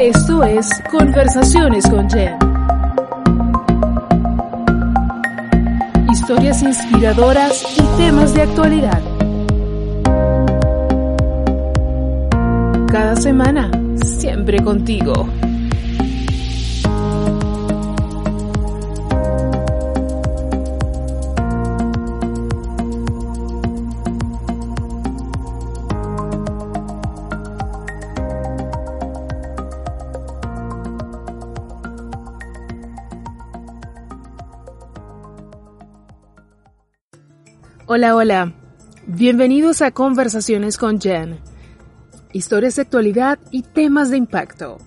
Esto es Conversaciones con Jen. Historias inspiradoras y temas de actualidad. Cada semana, siempre contigo. Hola, hola. Bienvenidos a Conversaciones con Jen. Historias de actualidad y temas de impacto.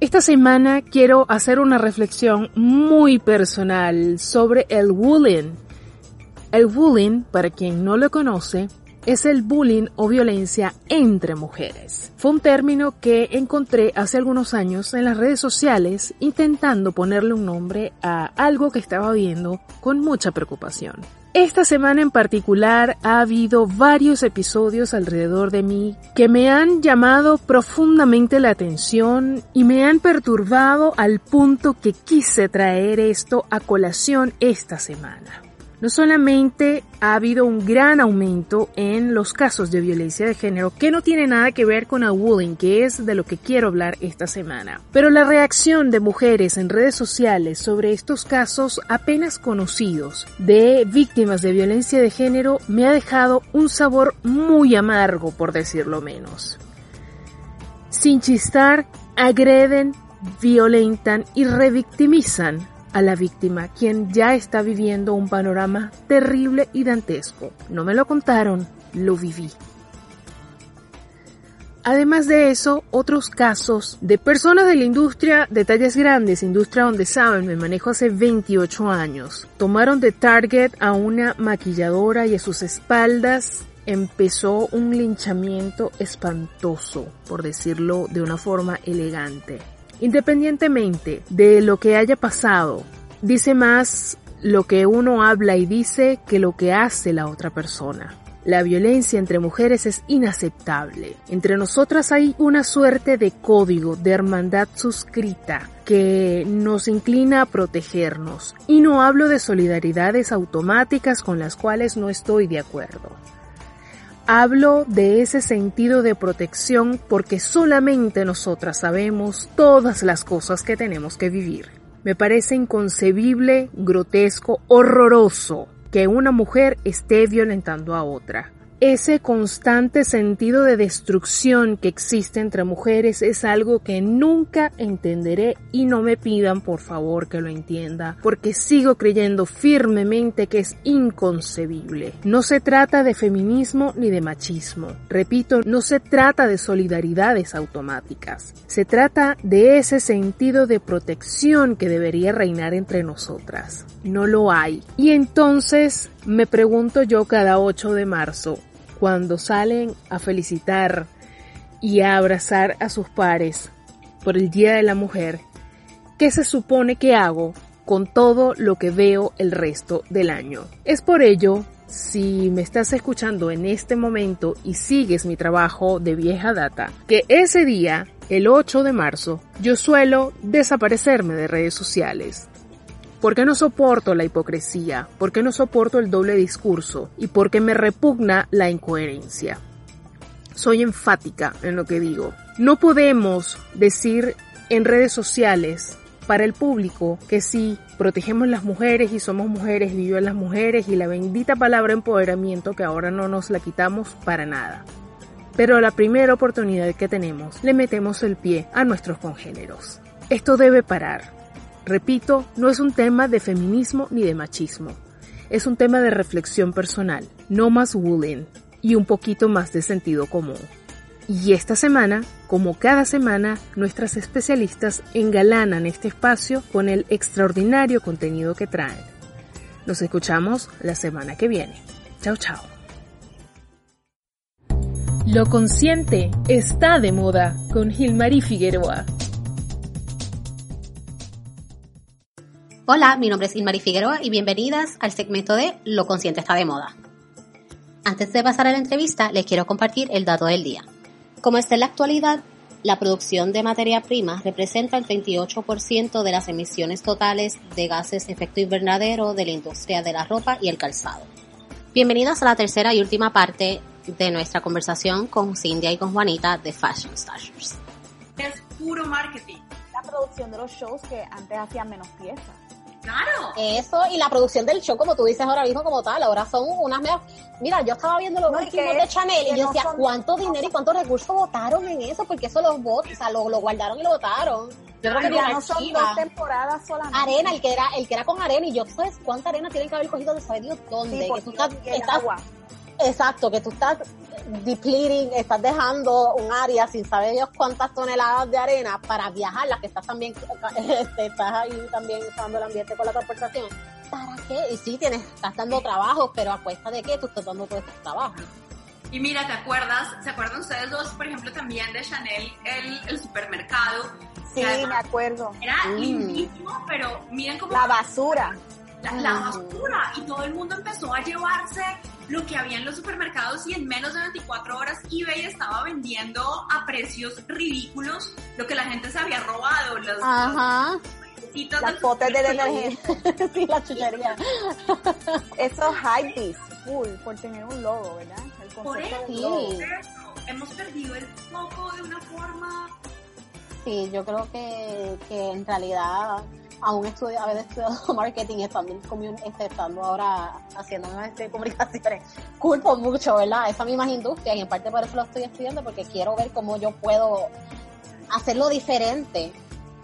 Esta semana quiero hacer una reflexión muy personal sobre el bullying. El bullying, para quien no lo conoce, es el bullying o violencia entre mujeres. Fue un término que encontré hace algunos años en las redes sociales intentando ponerle un nombre a algo que estaba viendo con mucha preocupación. Esta semana en particular ha habido varios episodios alrededor de mí que me han llamado profundamente la atención y me han perturbado al punto que quise traer esto a colación esta semana. No solamente ha habido un gran aumento en los casos de violencia de género que no tiene nada que ver con bullying, que es de lo que quiero hablar esta semana, pero la reacción de mujeres en redes sociales sobre estos casos apenas conocidos de víctimas de violencia de género me ha dejado un sabor muy amargo, por decirlo menos. Sin chistar, agreden, violentan y revictimizan a la víctima, quien ya está viviendo un panorama terrible y dantesco. No me lo contaron, lo viví. Además de eso, otros casos de personas de la industria de tallas grandes, industria donde saben, me manejo hace 28 años, tomaron de target a una maquilladora y a sus espaldas empezó un linchamiento espantoso, por decirlo de una forma elegante. Independientemente de lo que haya pasado, dice más lo que uno habla y dice que lo que hace la otra persona. La violencia entre mujeres es inaceptable. Entre nosotras hay una suerte de código, de hermandad suscrita que nos inclina a protegernos. Y no hablo de solidaridades automáticas con las cuales no estoy de acuerdo. Hablo de ese sentido de protección porque solamente nosotras sabemos todas las cosas que tenemos que vivir. Me parece inconcebible, grotesco, horroroso que una mujer esté violentando a otra. Ese constante sentido de destrucción que existe entre mujeres es algo que nunca entenderé y no me pidan por favor que lo entienda, porque sigo creyendo firmemente que es inconcebible. No se trata de feminismo ni de machismo. Repito, no se trata de solidaridades automáticas. Se trata de ese sentido de protección que debería reinar entre nosotras. No lo hay. Y entonces me pregunto yo cada 8 de marzo, cuando salen a felicitar y a abrazar a sus pares por el Día de la Mujer, ¿qué se supone que hago con todo lo que veo el resto del año? Es por ello, si me estás escuchando en este momento y sigues mi trabajo de vieja data, que ese día, el 8 de marzo, yo suelo desaparecerme de redes sociales porque no soporto la hipocresía, porque no soporto el doble discurso y porque me repugna la incoherencia. Soy enfática en lo que digo. No podemos decir en redes sociales para el público que sí, protegemos las mujeres y somos mujeres, viven las mujeres y la bendita palabra empoderamiento que ahora no nos la quitamos para nada. Pero a la primera oportunidad que tenemos le metemos el pie a nuestros congéneros. Esto debe parar. Repito, no es un tema de feminismo ni de machismo. Es un tema de reflexión personal, no más bullying y un poquito más de sentido común. Y esta semana, como cada semana, nuestras especialistas engalanan este espacio con el extraordinario contenido que traen. Nos escuchamos la semana que viene. Chao, chao. Lo consciente está de moda con Gilmarí Figueroa. Hola, mi nombre es Ilmari Figueroa y bienvenidas al segmento de Lo consciente está de moda. Antes de pasar a la entrevista, les quiero compartir el dato del día. Como está en la actualidad, la producción de materia prima representa el 28% de las emisiones totales de gases de efecto invernadero de la industria de la ropa y el calzado. Bienvenidas a la tercera y última parte de nuestra conversación con Cindy y con Juanita de Fashion Stashers. Es puro marketing. La producción de los shows que antes hacían menos piezas. Claro. Eso, y la producción del show, como tú dices ahora mismo, como tal, ahora son unas medias. Mira, yo estaba viendo los No, últimos de Chanel y yo no decía, ¿cuánto dinero y cuántos recursos votaron en eso? Porque eso los vot, o sea, lo, lo guardaron y lo votaron. Yo creo que Ya no son dos temporadas solamente. Arena, el que era, el que era con arena, y yo, ¿sabes cuánta arena tienen que haber cogido de saber Dios dónde? Sí, que tú estás. Exacto, que tú estás depleting, estás dejando un área sin saber Dios cuántas toneladas de arena para viajar, las que estás también, este, estás ahí también usando el ambiente con la transportación. ¿Para qué? Y sí, tienes, estás dando trabajo, pero a cuesta de qué tú estás dando todo este trabajo. Y mira, ¿te acuerdas? ¿Se acuerdan ustedes dos, por ejemplo, también de Chanel, el, el supermercado? Sí, me acuerdo. Era Mm. lindísimo, pero miren cómo La basura. la, la Mm. basura. Y todo el mundo empezó a llevarse lo que había en los supermercados y en menos de 24 horas eBay estaba vendiendo a precios ridículos lo que la gente se había robado. Los, Ajá. los Las potes de detergente. sí, la chuchería. Esos hypebeast, full, por tener un logo, ¿verdad? El Por eso, logo. por eso, hemos perdido el foco de una forma Sí, yo creo que, que en realidad aún estudio, haber estudiado marketing y estando, este, estando ahora haciendo una de comunicaciones, culpo mucho, ¿verdad? Esas mismas industrias y en parte por eso lo estoy estudiando porque quiero ver cómo yo puedo hacerlo diferente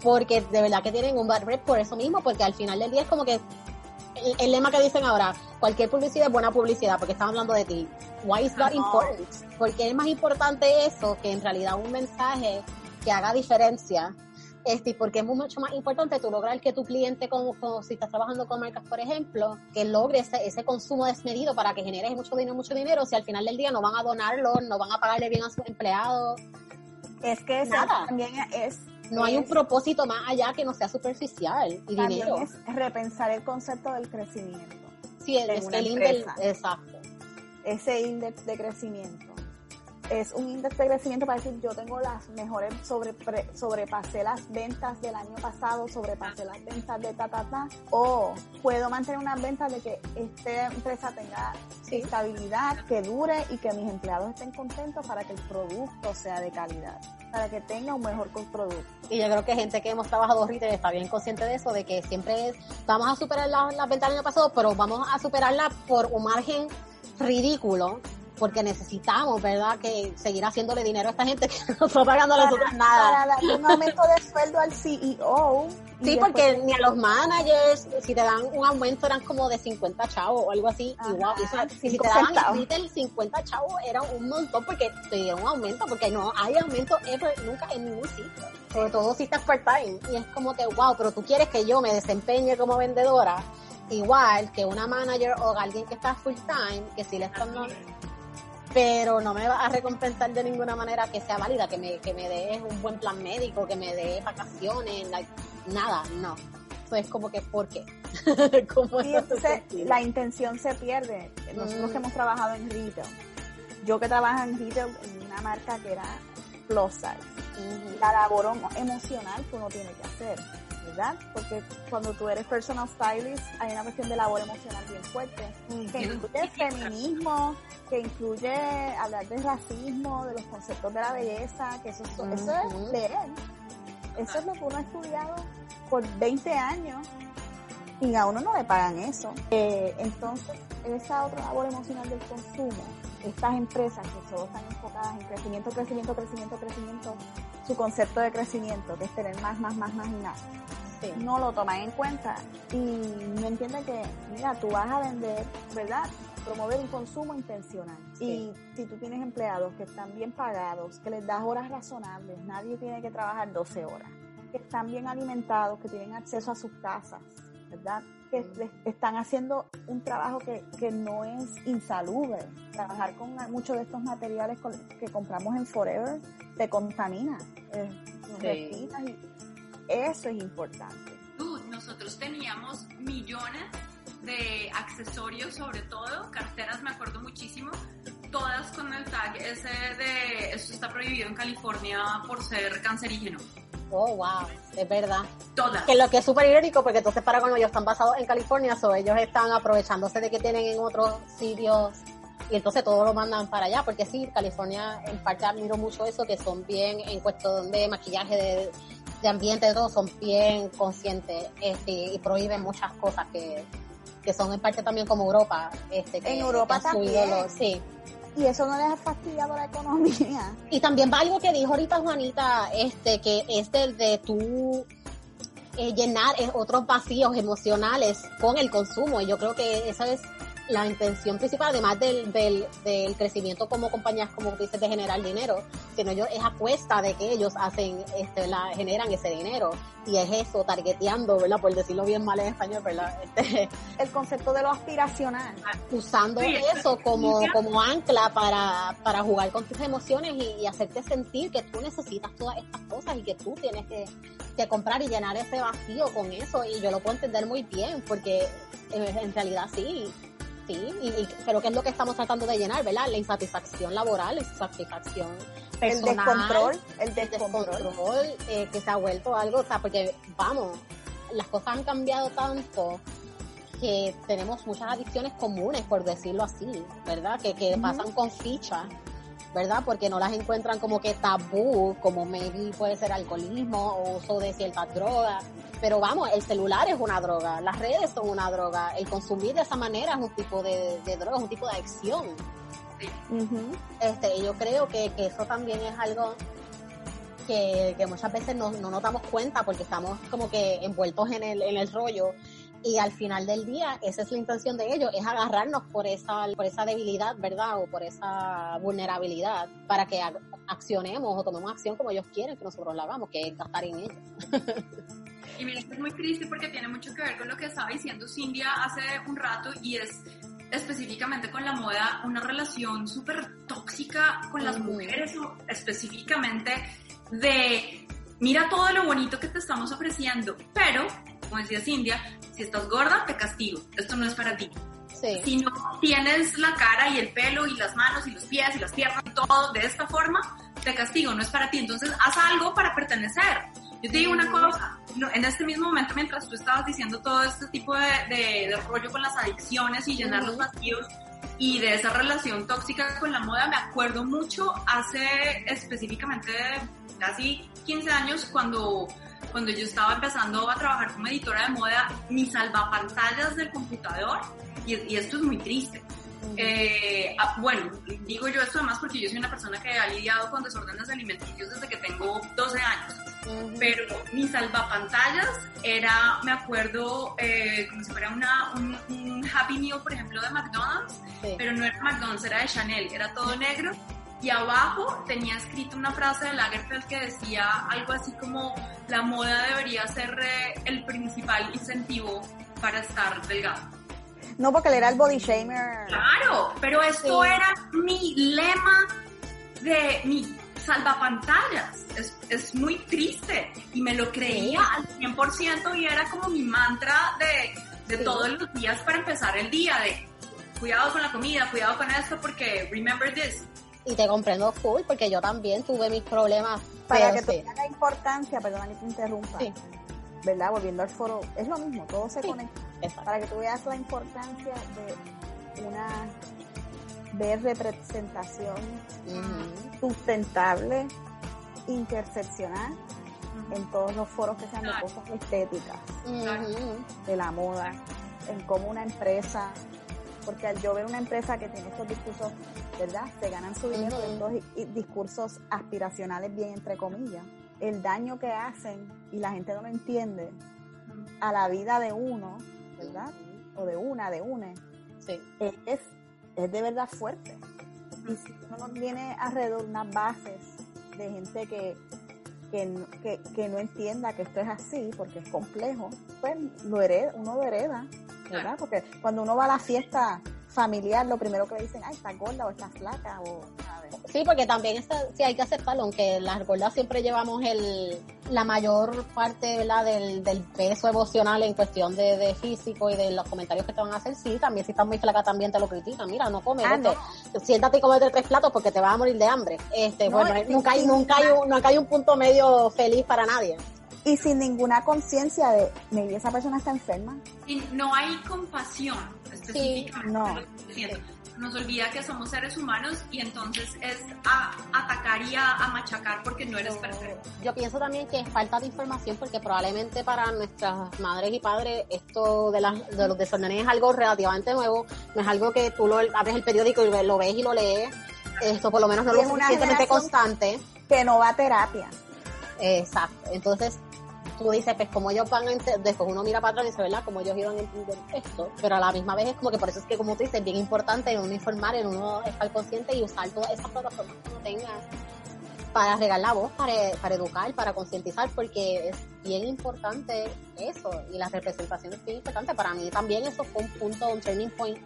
porque de verdad que tienen un bad rep por eso mismo, porque al final del día es como que el, el lema que dicen ahora, cualquier publicidad es buena publicidad porque están hablando de ti. Why is that important? Porque es más importante eso que en realidad un mensaje que haga diferencia. Este, porque es mucho más importante tú lograr que tu cliente, como, como si estás trabajando con marcas, por ejemplo, que logre ese, ese consumo desmedido para que generes mucho dinero, mucho dinero, si al final del día no van a donarlo, no van a pagarle bien a sus empleados, Es que Nada. también es, no hay un propósito más allá que no sea superficial y también dinero. es repensar el concepto del crecimiento. Sí, el, de es el índice, empresa. exacto. ese índice de crecimiento. Es un índice de crecimiento para decir, yo tengo las mejores, sobre, pre- sobrepasé las ventas del año pasado, sobrepasé las ventas de ta, ta, ta, o puedo mantener unas ventas de que esta empresa tenga Sí. estabilidad, que dure y que mis empleados estén contentos para que el producto sea de calidad, para que tenga un mejor producto. Y yo creo que gente que hemos trabajado retail está bien consciente de eso, de que siempre es, vamos a superar las la ventas del año pasado, pero vamos a superarla por un margen ridículo, porque necesitamos, ¿verdad?, que seguir haciéndole dinero a esta gente que no está pagando a nosotros nada. Para darle un aumento de sueldo al CEO. Sí, porque ni a los managers, si te dan un aumento eran como de 50 chavos o algo así, Ajá, y wow, eso- y si te daban retail 50 chavos era un montón porque te dieron un aumento, porque no hay aumento ever, nunca en ningún sitio, sobre todo si estás part-time, y es como que wow, pero tú quieres que yo me desempeñe como vendedora, igual que una manager o alguien que está full-time, que si le están dando pero no me va a recompensar de ninguna manera que sea válida, que me, que me dé un buen plan médico, que me dé vacaciones, like, nada, no. Eso es como que, ¿por qué? ¿Cómo Sí, entonces la intención se pierde. Nosotros Mm. que hemos trabajado en retail, yo que trabajo en retail en una marca que era plus size, Ujú. la labor emo- emocional que uno tiene que hacer, ¿verdad? Porque cuando tú eres personal stylist hay una cuestión de labor emocional bien fuerte, que incluye feminismo, que incluye hablar de racismo, de los conceptos de la belleza, que eso, eso Ujú. es leer. Eso es lo que uno ha estudiado por 20 años y a uno no le pagan eso. Eh, entonces, esa otra labor emocional del consumo, estas empresas que solo están enfocadas en crecimiento, crecimiento, crecimiento, crecimiento, su concepto de crecimiento, que es tener más, más, más, más y más, No lo toman en cuenta y no entienden que, mira, tú vas a vender, ¿verdad? Promover un consumo intencional. Sí. Y si tú tienes empleados que están bien pagados, que les das horas razonables, nadie tiene que trabajar 12 horas, que están bien alimentados, que tienen acceso a sus casas, ¿verdad? Que están haciendo un trabajo que, que no es insalubre. Trabajar con muchos de estos materiales que compramos en Forever te contamina. eh, Sí. y eso es importante. Dude, nosotros teníamos millones de accesorios, sobre todo, carteras, me acuerdo muchísimo, todas con el tag ese de esto está prohibido en California por ser cancerígeno. Oh, wow, es verdad. Todas. Que lo que es súper irónico, porque entonces para cuando ellos están basados en California, so ellos están aprovechándose de que tienen en otros sitios y entonces todo lo mandan para allá, porque sí, California en parte admiro mucho eso, que son bien en cuestión de maquillaje, de, de ambiente, de todo, son bien conscientes este, y prohíben muchas cosas que, que son en parte también como Europa. Este, que, En Europa que también. los- sí. Y eso no les ha fastidiado la economía. Y también va algo que dijo ahorita Juanita, este, que es del de tú eh, llenar eh, otros vacíos emocionales con el consumo. Y yo creo que esa es la intención principal, además del, del, del crecimiento como compañías, como dices, de generar dinero, sino yo es a cuesta de que ellos hacen, este, la, generan ese dinero. Y es eso, targeteando, ¿verdad? Por decirlo bien mal en español, ¿verdad? Este, El concepto de lo aspiracional. usando Sí, eso como, como ancla para, para jugar con tus emociones y, y hacerte sentir que tú necesitas todas estas cosas y que tú tienes que, que comprar y llenar ese vacío con eso. Y yo lo puedo entender muy bien porque eh, en realidad sí. Sí, y, y creo que es lo que estamos tratando de llenar, ¿verdad? La insatisfacción laboral, la insatisfacción El personal, descontrol, el el descontrol. eh, que se ha vuelto algo, o sea, porque vamos, las cosas han cambiado tanto que tenemos muchas adicciones comunes, por decirlo así, ¿verdad? Que, que pasan con ficha, ¿verdad? Porque no las encuentran como que tabú, como maybe puede ser alcoholismo o uso de ciertas drogas. Pero vamos, el celular es una droga, las redes son una droga, el consumir de esa manera es un tipo de, de droga, es un tipo de adicción. Este, yo creo que, que eso también es algo que, que muchas veces no, no nos damos cuenta porque estamos como que envueltos en el, en el rollo y al final del día esa es la intención de ellos, es agarrarnos por esa, por esa debilidad, ¿verdad? O por esa vulnerabilidad para que ac- accionemos o tomemos acción como ellos quieren que nosotros la hagamos, que es gastar en ellos. Y mira, esto es muy triste porque tiene mucho que ver con lo que estaba diciendo Cindia hace un rato y es específicamente con la moda una relación súper tóxica con las mujeres o específicamente de mira todo lo bonito que te estamos ofreciendo, pero, como decía Cindia, si estás gorda te castigo, esto no es para ti. Sí. Si no tienes la cara y el pelo y las manos y los pies y las piernas y todo de esta forma, te castigo, no es para ti. Entonces haz algo para pertenecer. Yo te digo una cosa, en este mismo momento mientras tú estabas diciendo todo este tipo de, de, de rollo con las adicciones y llenar los vacíos y de esa relación tóxica con la moda, me acuerdo mucho hace específicamente casi 15 años cuando cuando yo estaba empezando a trabajar como editora de moda, mis salvapantallas del computador, y, y esto es muy triste. Eh, ah, bueno, digo yo esto además porque yo soy una persona que ha lidiado con desórdenes alimenticios desde que tengo 12 años. Pero mi salvapantallas era, me acuerdo, eh, como si fuera una, un, un Happy Meal, por ejemplo, de McDonald's, Sí. pero no era McDonald's, era de Chanel, era todo negro. Y abajo tenía escrito una frase de Lagerfeld que decía algo así como la moda debería ser eh, el principal incentivo para estar delgado. No, porque él era el body shamer. Claro, pero esto Sí. era mi lema de mi salvapantallas. Es, es muy triste y me lo creía al 100% y era como mi mantra de, de Sí. todos los días para empezar el día de cuidado con la comida, cuidado con esto porque remember this. Y te comprendo full porque yo también tuve mis problemas. Para que tú sí. veas la importancia, perdona que te interrumpa, Sí. ¿verdad? Volviendo al foro, es lo mismo, todo se Sí. conecta. Exacto. Para que tú veas la importancia de una ver representación sustentable, interseccional, en todos los foros que sean de cosas estéticas, de la moda, en cómo una empresa, porque al yo ver una empresa que tiene estos discursos, ¿verdad? Se ganan su dinero de estos discursos aspiracionales, bien entre comillas, el daño que hacen y la gente no lo entiende a la vida de uno, ¿verdad? O de una, de une, Sí. es, es de verdad fuerte. Y si uno no tiene alrededor unas bases de gente que, que, no- que, que no entienda que esto es así, porque es complejo, pues lo hereda, uno lo hereda, ¿verdad? Porque cuando uno va a la fiesta familiar, lo primero que le dicen, ay, está gorda o está flaca, o. Sí, porque también está, sí hay que aceptarlo, aunque las gordas siempre llevamos el, la mayor parte ¿verdad? Del, del peso emocional en cuestión de, de físico y de los comentarios que te van a hacer, sí, también si estás muy flaca también te lo critican, mira, no comes, Ah, siéntate y comete tres platos porque te vas a morir de hambre. Este, No, bueno, sí, nunca hay, sí, nunca hay un, nunca hay un punto medio feliz para nadie. Y sin ninguna conciencia de, maybe esa persona está enferma. Y no hay compasión específicamente. no. de Nos olvida que somos seres humanos y entonces es a atacar y a, a machacar porque no eres perfecto. Yo pienso también que es falta de información porque probablemente para nuestras madres y padres esto de, las, de los desórdenes es algo relativamente nuevo, no es algo que tú lo abres el periódico y lo ves y lo lees, esto por lo menos no Y lo es una suficientemente constante. Que no va a terapia. Exacto. Entonces, tú dices, pues como ellos van después uno mira para atrás y dice, ¿verdad? Como ellos iban a esto, pero a la misma vez es como que por eso es que, como tú dices, es bien importante en uno informar, en uno estar consciente y usar todas esas plataformas que uno tenga para regar la voz, para, para educar, para concientizar, porque es bien importante eso y la representación es bien importante. Para mí también eso fue un punto, un turning point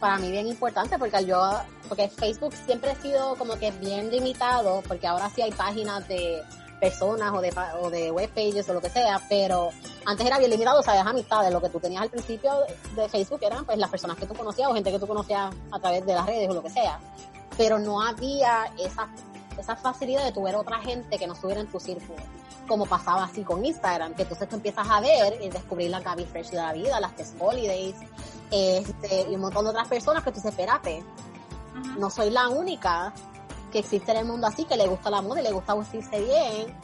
para mí bien importante porque yo, porque Facebook siempre ha sido como que bien limitado, porque ahora sí hay páginas de personas o de, o de webpages o lo que sea, pero antes era bien limitado, o sea, amistades, lo que tú tenías al principio de Facebook eran pues las personas que tú conocías o gente que tú conocías a través de las redes o lo que sea, pero no había esa, esa facilidad de tu ver otra gente que no estuviera en tu círculo, como pasaba así con Instagram, que entonces tú empiezas a ver y descubrir la Gaby Fresh de la vida, las Test Holidays, este, y un montón de otras personas que tú dices, espérate, no soy la única que existe en el mundo así, que le gusta la moda y le gusta vestirse bien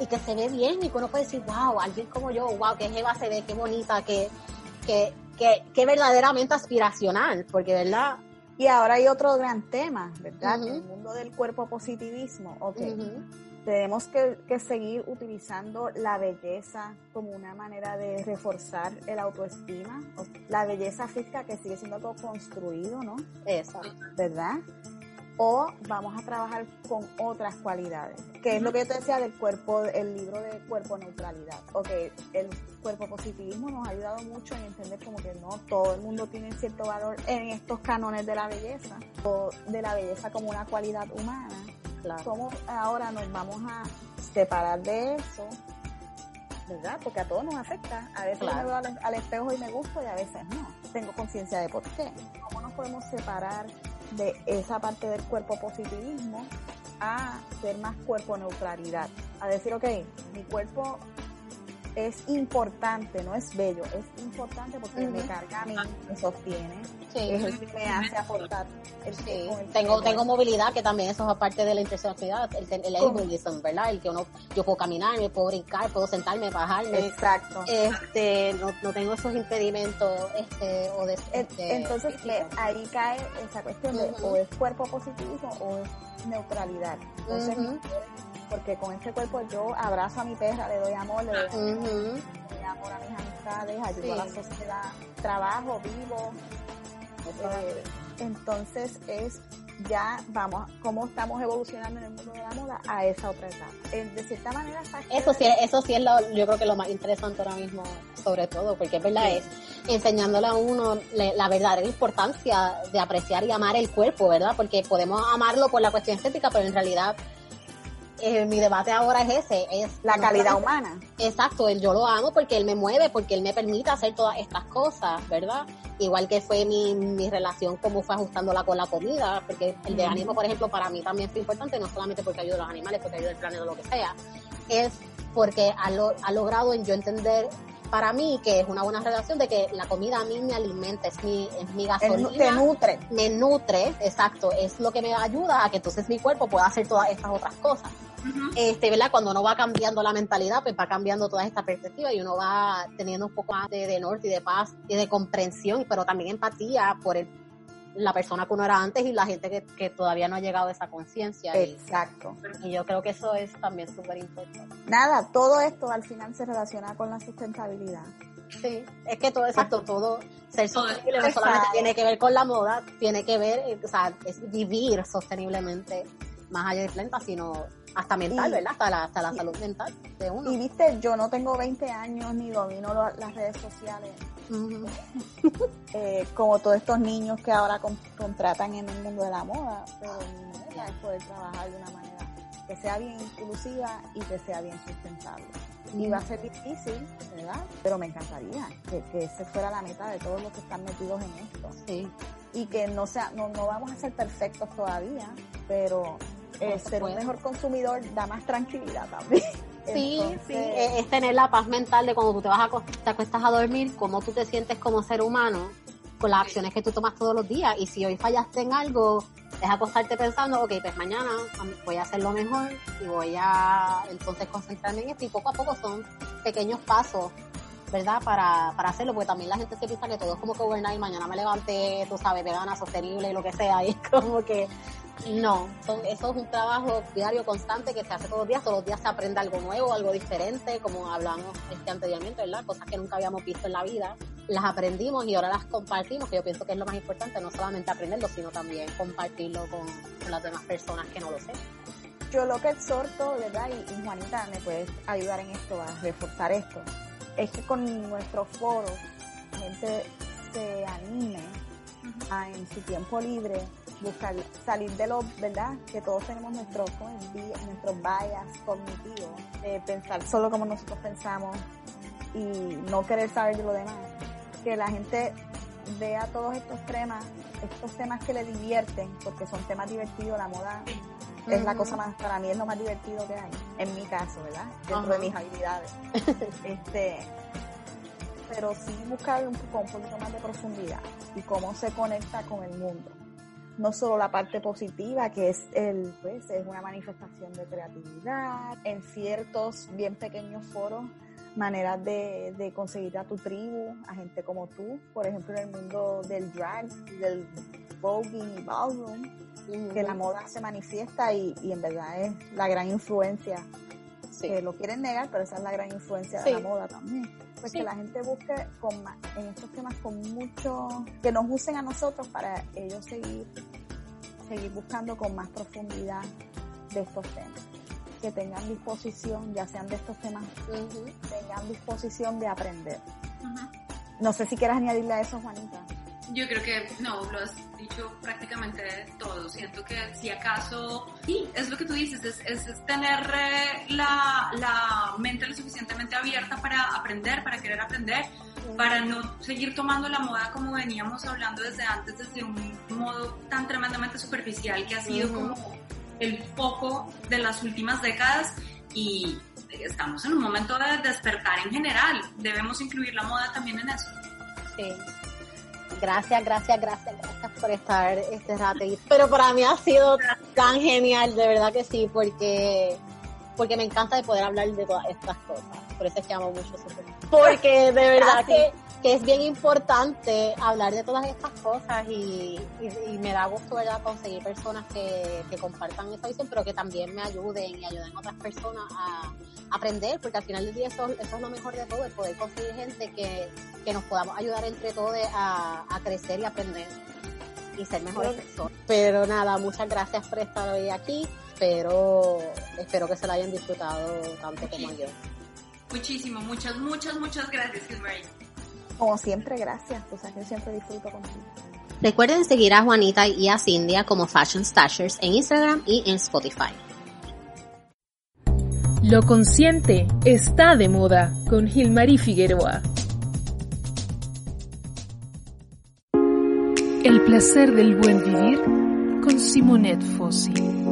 y que se ve bien y que uno puede decir, wow, alguien como yo, wow, que Jeva se ve, qué bonita, que, que, que, que verdaderamente aspiracional, porque verdad, Y ahora hay otro gran tema, ¿verdad? El mundo del cuerpo positivismo. Ok, tenemos que, que seguir utilizando la belleza como una manera de reforzar el autoestima. La belleza física que sigue siendo algo construido, ¿no? Esa. ¿Verdad? O vamos a trabajar con otras cualidades, que es lo que yo te decía del cuerpo, el libro de cuerpo neutralidad. Ok, el cuerpo positivismo nos ha ayudado mucho en entender como que no todo el mundo tiene cierto valor en estos cánones de la belleza, o de la belleza como una cualidad humana. Claro. ¿Cómo ahora nos vamos a separar de eso? ¿Verdad? Porque a todos nos afecta. A veces Claro. me veo al, al espejo y me gusto y a veces no. Tengo conciencia de por qué. ¿Cómo nos podemos separar de esa parte del cuerpo positivismo a ser más cuerpo neutralidad? A decir, ok, mi cuerpo es importante, no es bello, es importante porque me carga a mí, me sostiene, Sí. es el que me hace aportar. El Sí, el tengo, tengo movilidad, que también eso es aparte de la interseccionalidad, el, el ableism, ¿verdad? El que uno, yo puedo caminar, me puedo brincar, puedo sentarme, bajarme, Exacto. este, no, no tengo esos impedimentos, este, o de, este, Entonces. ¿ves? ahí cae esa cuestión de o es cuerpo positivismo o es neutralidad. Entonces, Ujú. Porque con este cuerpo yo abrazo a mi perra, le doy amor, le doy, amor, Ujú. le doy amor a mis amistades, ayudo a la sociedad, trabajo, vivo. Eh, entonces es ya vamos, cómo estamos evolucionando en el mundo de la moda a esa otra etapa. Eh, de cierta manera, está Eso sí, eso sí es lo, yo creo que lo más interesante ahora mismo, sobre todo, porque es verdad, Sí. es enseñándole a uno le- la verdadera importancia de apreciar y amar el cuerpo, ¿verdad? Porque podemos amarlo por la cuestión estética, pero en realidad eh, mi debate ahora es ese, es la calidad humana. Exacto, el yo lo amo porque él me mueve, porque él me permite hacer todas estas cosas, ¿verdad? Igual que fue mi, mi relación, cómo fue ajustándola con la comida, porque el veganismo, por ejemplo, para mí también fue importante, no solamente porque ayuda a los animales, porque ayuda al planeta, lo que sea, es porque ha, lo- ha logrado en yo entender para mí que es una buena relación de que la comida a mí me alimenta, es mi, es mi gasolina nu- te nutre. me nutre, exacto, es lo que me ayuda a que entonces mi cuerpo pueda hacer todas estas otras cosas. Ujú. Este, ¿verdad? Cuando uno va cambiando la mentalidad, pues va cambiando toda esta perspectiva y uno va teniendo un poco más de, de norte y de paz y de comprensión, pero también empatía por el, la persona que uno era antes y la gente que, que todavía no ha llegado a esa conciencia. Y, Exacto. y yo creo que eso es también súper importante. Nada, todo esto al final se relaciona con la sustentabilidad. Sí, es que todo, exacto, todo ser Todo es sostenible no solamente tiene que ver con la moda, tiene que ver, eh, o sea, es vivir sosteniblemente más allá del planeta, sino hasta mental, Y- ¿verdad? Hasta la, hasta la y- salud mental de uno. Y viste, yo no tengo 20 años ni domino lo- las redes sociales. Eh, como todos estos niños que ahora contratan en el mundo de la moda, pero mi meta es poder trabajar de una manera que sea bien inclusiva y que sea bien sustentable. Y va a ser difícil, ¿verdad? Pero me encantaría que, que esa fuera la meta de todos los que están metidos en esto. Sí. Y que no sea, no, no vamos a ser perfectos todavía, pero eh, ser un mejor consumidor da más tranquilidad también. Sí, sí, es, tener la paz mental de cuando tú te vas a te acuestas a dormir, cómo tú te sientes como ser humano con las acciones que tú tomas todos los días. Y si hoy fallaste en algo, es acostarte pensando, ok, pues mañana voy a hacerlo mejor y voy a entonces concentrarme en esto. Y poco a poco son pequeños pasos, ¿verdad? Para, para hacerlo, porque también la gente se piensa que todo es como que overnight, mañana me levanté, tú sabes, vegana, sostenible, lo que sea. Y como que no, eso es un trabajo diario constante que se hace todos los días, todos los días se aprende algo nuevo, algo diferente, como hablamos este anteriormente, ¿verdad? Cosas que nunca habíamos visto en la vida, las aprendimos y ahora las compartimos, que yo pienso que es lo más importante, no solamente aprenderlo, sino también compartirlo con, las demás personas que no lo sé. Yo lo que exhorto, ¿verdad? Y, Juanita me puedes ayudar en esto, a reforzar esto, es que con nuestros foros, gente se anime a en su tiempo libre buscar salir de lo, ¿verdad? Que todos tenemos nuestros, nuestros bias cognitivos, de pensar solo como nosotros pensamos y no querer saber de lo demás. Que la gente vea todos estos temas, estos temas que le divierten, porque son temas divertidos, la moda es la cosa más, para mí es lo más divertido que hay, en mi caso, ¿verdad? Dentro de mis habilidades. este, pero sí buscar un, un poquito más de profundidad y cómo se conecta con el mundo no solo la parte positiva, que es el, pues, es una manifestación de creatividad, en ciertos bien pequeños foros, maneras de, de conseguir a tu tribu, a gente como tú, por ejemplo, en el mundo del drag, del voguing y ballroom, que la moda se manifiesta y, y, en verdad es la gran influencia, que lo quieren negar, pero esa es la gran influencia de la moda también. Pues que la gente busque con en estos temas con mucho, que nos usen a nosotros para ellos seguir, seguir buscando con más profundidad de estos temas. Que tengan disposición, ya sean de estos temas, tengan disposición de aprender. No sé si quieras añadirle a eso, Juanita. Yo creo que no, lo has dicho prácticamente todo. Siento que si acaso, sí, es lo que tú dices, es, es, tener eh, la, la, mente lo suficientemente abierta para aprender, para querer aprender, para no seguir tomando la moda como veníamos hablando desde antes, desde un modo tan tremendamente superficial que ha sido como el foco de las últimas décadas y estamos en un momento de despertar en general. Debemos incluir la moda también en eso. Sí. Gracias, gracias, gracias, gracias por estar este rato. Pero para mí ha sido tan genial, de verdad que sí, porque porque me encanta de poder hablar de todas estas cosas. Por eso es que amo mucho su Porque de verdad que que es bien importante hablar de todas estas cosas y, me da gusto ¿verdad? conseguir personas que, compartan esa visión, pero que también me ayuden y ayuden a otras personas a, aprender, porque al final del día eso, es lo mejor de todo, el poder conseguir gente que, nos podamos ayudar entre todos a, crecer y aprender y ser mejores personas. Pero nada, muchas gracias por estar hoy aquí, pero espero que se lo hayan disfrutado tanto como yo. Muchísimo, muchas, muchas, muchas gracias. Como siempre, gracias. Pues yo siempre disfruto contigo. Recuerden seguir a Juanita y a Cindy como Fashion Stashers en Instagram y en Spotify. Lo consciente está de moda con Gilmary Figueroa. El placer del buen vivir con Simonet Fossi.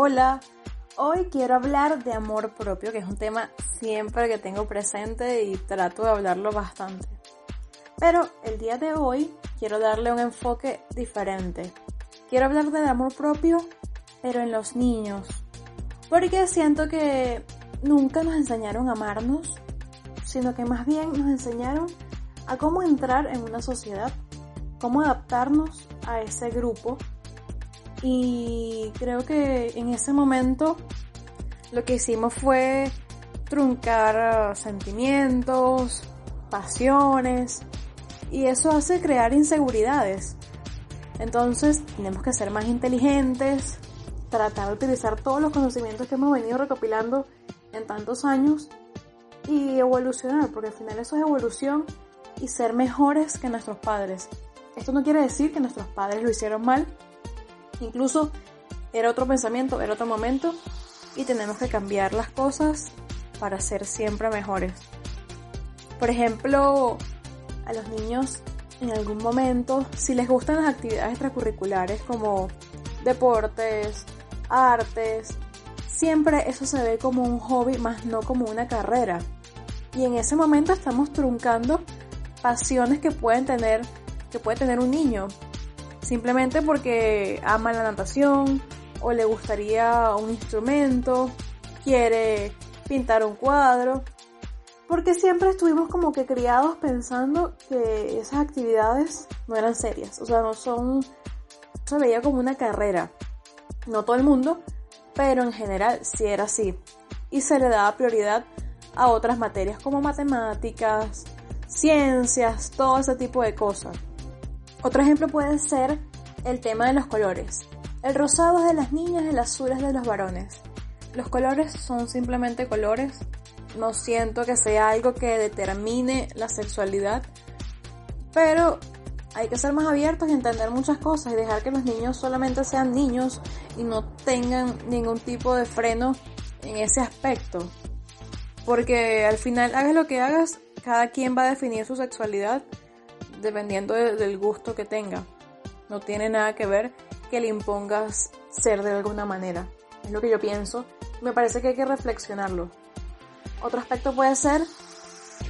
Hola, hoy quiero hablar de amor propio, que es un tema siempre que tengo presente y trato de hablarlo bastante. Pero el día de hoy quiero darle un enfoque diferente. Quiero hablar del amor propio, pero en los niños. Porque siento que nunca nos enseñaron a amarnos, sino que más bien nos enseñaron a cómo entrar en una sociedad, cómo adaptarnos a ese grupo y creo que en ese momento lo que hicimos fue truncar uh, sentimientos, pasiones Y eso hace crear inseguridades. Entonces tenemos que ser más inteligentes, tratar de utilizar todos los conocimientos que hemos venido recopilando en tantos años y evolucionar, porque al final eso es evolución y ser mejores que nuestros padres. Esto no quiere decir que nuestros padres lo hicieron mal, incluso era otro pensamiento, era otro momento y tenemos que cambiar las cosas para ser siempre mejores. Por ejemplo, a los niños en algún momento, si les gustan las actividades extracurriculares como deportes, artes, siempre eso se ve como un hobby más no como una carrera. Y en ese momento estamos truncando pasiones que pueden tener, que puede tener un niño. Simplemente porque ama la natación o le gustaría un instrumento, quiere pintar un cuadro. Porque siempre estuvimos como que criados pensando que esas actividades no eran serias. O sea, no son... Se veía como una carrera. No todo el mundo, pero en general sí era así. Y se le daba prioridad a otras materias como matemáticas, ciencias, todo ese tipo de cosas. Otro ejemplo puede ser el tema de los colores. El rosado es de las niñas, el azul es de los varones. Los colores son simplemente colores. No siento que sea algo que determine la sexualidad. Pero hay que ser más abiertos y entender muchas cosas y dejar que los niños solamente sean niños y no tengan ningún tipo de freno en ese aspecto. Porque al final, hagas lo que hagas, cada quien va a definir su sexualidad dependiendo del gusto que tenga. No tiene nada que ver que le impongas ser de alguna manera. Es lo que yo pienso. Me parece que hay que reflexionarlo. Otro aspecto puede ser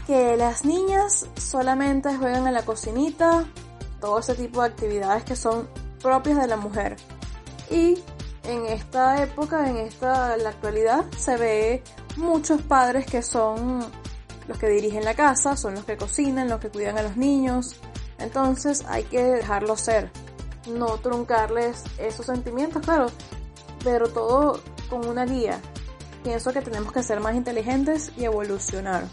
que las niñas solamente juegan en la cocinita, todo ese tipo de actividades que son propias de la mujer. Y en esta época, en esta en la actualidad, se ve muchos padres que son los que dirigen la casa, son los que cocinan, los que cuidan a los niños. Entonces hay que dejarlo ser, no truncarles esos sentimientos, claro, pero todo con una guía. Pienso que tenemos que ser más inteligentes y evolucionar.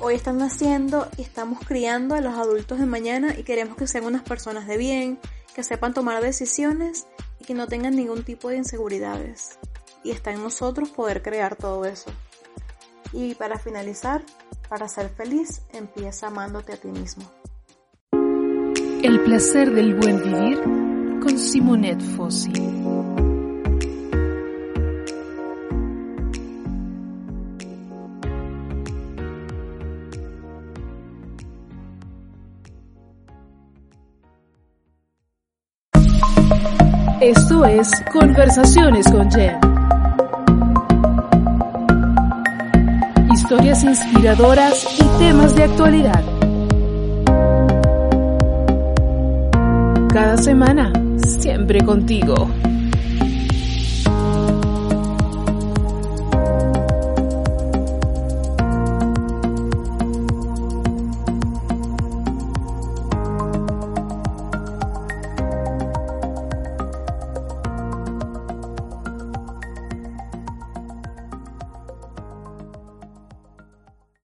Hoy están naciendo y estamos criando a los adultos de mañana y queremos que sean unas personas de bien, que sepan tomar decisiones y que no tengan ningún tipo de inseguridades. Y está en nosotros poder crear todo eso. Y para finalizar, para ser feliz, empieza amándote a ti mismo. El placer del buen vivir con Simonet Fossi. Esto es Conversaciones con Jen. Historias inspiradoras y temas de actualidad. Cada semana, siempre contigo.